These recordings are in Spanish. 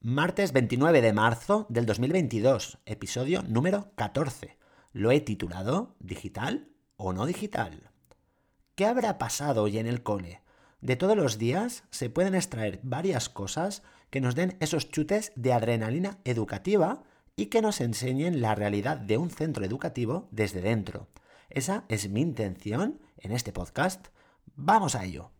Martes 29 de marzo del 2022, episodio número 14. Lo he titulado ¿Digital o no digital? ¿Qué habrá pasado hoy en el cole? De todos los días se pueden extraer varias cosas que nos den esos chutes de adrenalina educativa y que nos enseñen la realidad de un centro educativo desde dentro. Esa es mi intención en este podcast. Vamos a ello.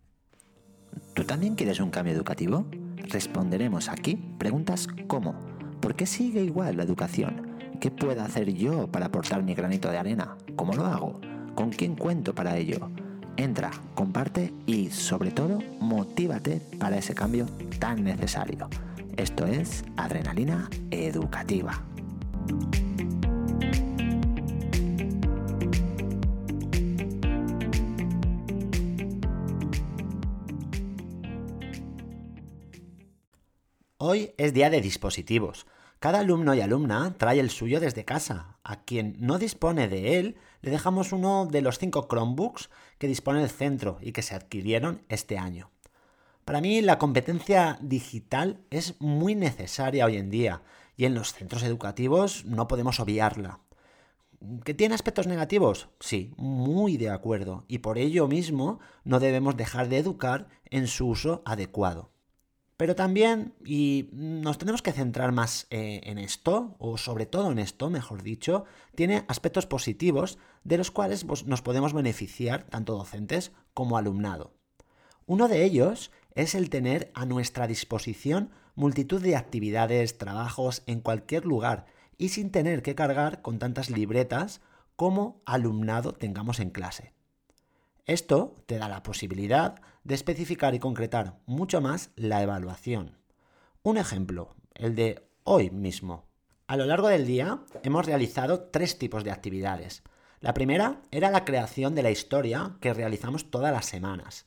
¿Tú también quieres un cambio educativo? Responderemos aquí preguntas como ¿por qué sigue igual la educación? ¿Qué puedo hacer yo para aportar mi granito de arena? ¿Cómo lo hago? ¿Con quién cuento para ello? Entra, comparte y sobre todo motívate para ese cambio tan necesario. Esto es Adrenalina Educativa. Hoy es día de dispositivos. Cada alumno y alumna trae el suyo desde casa. A quien no dispone de él, le dejamos uno de los cinco Chromebooks que dispone el centro y que se adquirieron este año. Para mí la competencia digital es muy necesaria hoy en día y en los centros educativos no podemos obviarla. ¿Que tiene aspectos negativos? Sí, muy de acuerdo, y por ello mismo no debemos dejar de educar en su uso adecuado. Pero también, y nos tenemos que centrar más eh, en esto, o sobre todo en esto, mejor dicho, tiene aspectos positivos de los cuales nos podemos beneficiar tanto docentes como alumnado. Uno de ellos es el tener a nuestra disposición multitud de actividades, trabajos en cualquier lugar y sin tener que cargar con tantas libretas como alumnado tengamos en clase. Esto te da la posibilidad de especificar y concretar mucho más la evaluación. Un ejemplo, el de hoy mismo. A lo largo del día hemos realizado tres tipos de actividades. La primera era la creación de la historia que realizamos todas las semanas.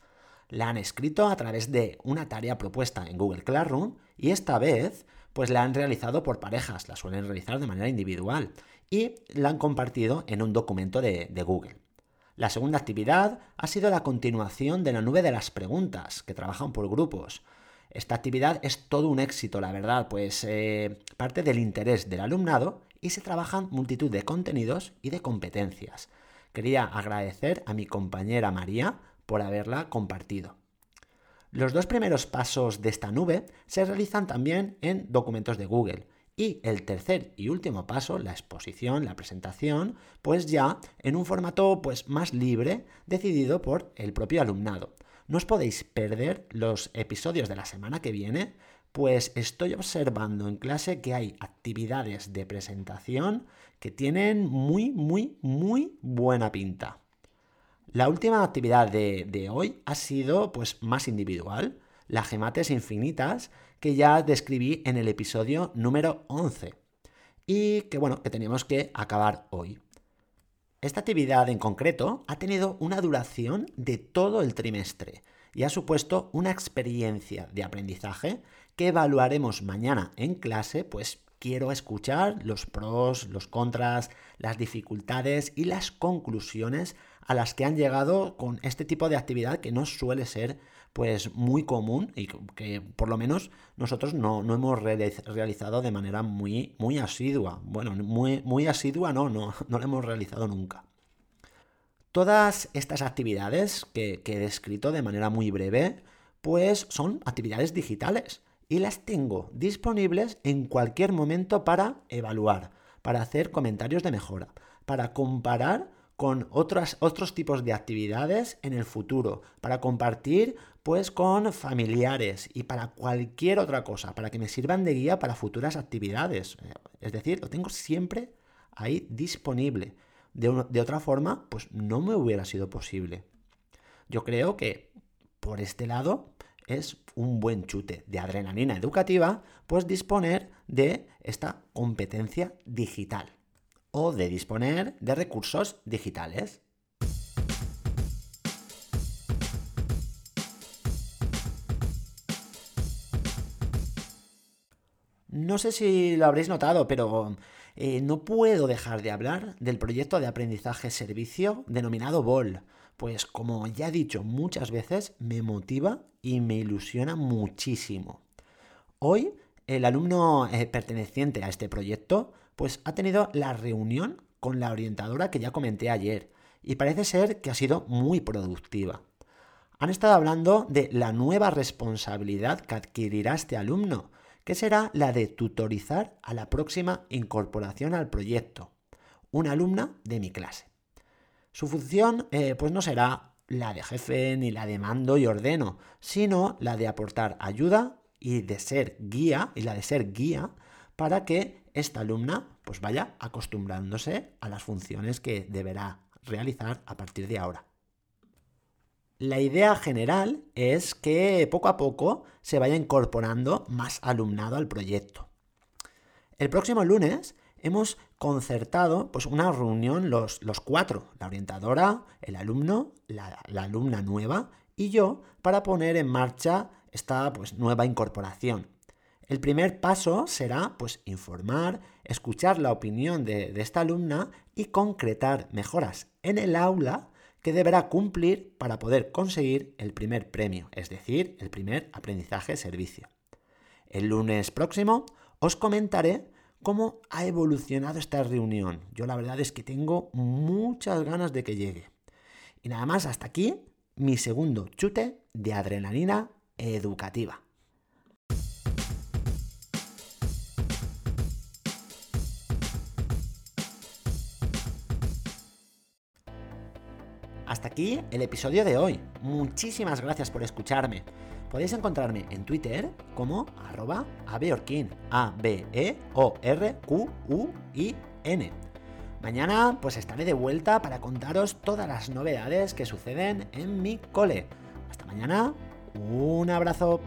La han escrito a través de una tarea propuesta en Google Classroom y esta vez pues la han realizado por parejas, la suelen realizar de manera individual y la han compartido en un documento de, de Google. La segunda actividad ha sido la continuación de la nube de las preguntas, que trabajan por grupos. Esta actividad es todo un éxito, la verdad, pues eh, parte del interés del alumnado y se trabajan multitud de contenidos y de competencias. Quería agradecer a mi compañera María por haberla compartido. Los dos primeros pasos de esta nube se realizan también en documentos de Google y el tercer y último paso, la exposición, la presentación, pues ya en un formato pues más libre, decidido por el propio alumnado. No os podéis perder los episodios de la semana que viene, pues estoy observando en clase que hay actividades de presentación que tienen muy, muy, muy buena pinta. La última actividad de, de hoy ha sido pues más individual las gemates infinitas que ya describí en el episodio número 11 y que bueno, que teníamos que acabar hoy. Esta actividad en concreto ha tenido una duración de todo el trimestre y ha supuesto una experiencia de aprendizaje que evaluaremos mañana en clase, pues quiero escuchar los pros, los contras, las dificultades y las conclusiones a las que han llegado con este tipo de actividad que no suele ser pues muy común y que por lo menos nosotros no, hemos realizado de manera muy, muy asidua. Bueno, muy, muy asidua no, no, no lo hemos realizado nunca. Todas estas actividades que, que he descrito de manera muy breve, pues son actividades digitales y las tengo disponibles en cualquier momento para evaluar, para hacer comentarios de mejora, para comparar con otras, otros tipos de actividades en el futuro, para compartir pues con familiares y para cualquier otra cosa, para que me sirvan de guía para futuras actividades. Es decir, lo tengo siempre ahí disponible. De, de otra forma, pues no me hubiera sido posible. Yo creo que por este lado es un buen chute de adrenalina educativa, pues disponer de esta competencia digital o de disponer de recursos digitales. No sé si lo habréis notado, pero eh, no puedo dejar de hablar del proyecto de aprendizaje servicio denominado BOL, pues como ya he dicho muchas veces, me motiva y me ilusiona muchísimo. Hoy el alumno eh, perteneciente a este proyecto pues ha tenido la reunión con la orientadora que ya comenté ayer y parece ser que ha sido muy productiva. Han estado hablando de la nueva responsabilidad que adquirirá este alumno, que será la de tutorizar a la próxima incorporación al proyecto, una alumna de mi clase. Su función eh, pues no será la de jefe ni la de mando y ordeno, sino la de aportar ayuda y de ser guía y la de ser guía para que esta alumna pues vaya acostumbrándose a las funciones que deberá realizar a partir de ahora. La idea general es que poco a poco se vaya incorporando más alumnado al proyecto. El próximo lunes hemos concertado pues, una reunión los, los cuatro, la orientadora, el alumno, la, alumna nueva y yo, para poner en marcha esta pues, nueva incorporación. El primer paso será pues, informar, escuchar la opinión de, de esta alumna y concretar mejoras en el aula que deberá cumplir para poder conseguir el primer premio, es decir, el primer aprendizaje servicio. El lunes próximo os comentaré cómo ha evolucionado esta reunión. Yo la verdad es que tengo muchas ganas de que llegue. Y nada más, hasta aquí mi segundo chute de adrenalina educativa. Hasta aquí el episodio de hoy. Muchísimas gracias por escucharme. Podéis encontrarme en Twitter como arroba A-B-E-O-R-Q-U-I-N. Mañana pues estaré de vuelta para contaros todas las novedades que suceden en mi cole. Hasta mañana, un abrazo.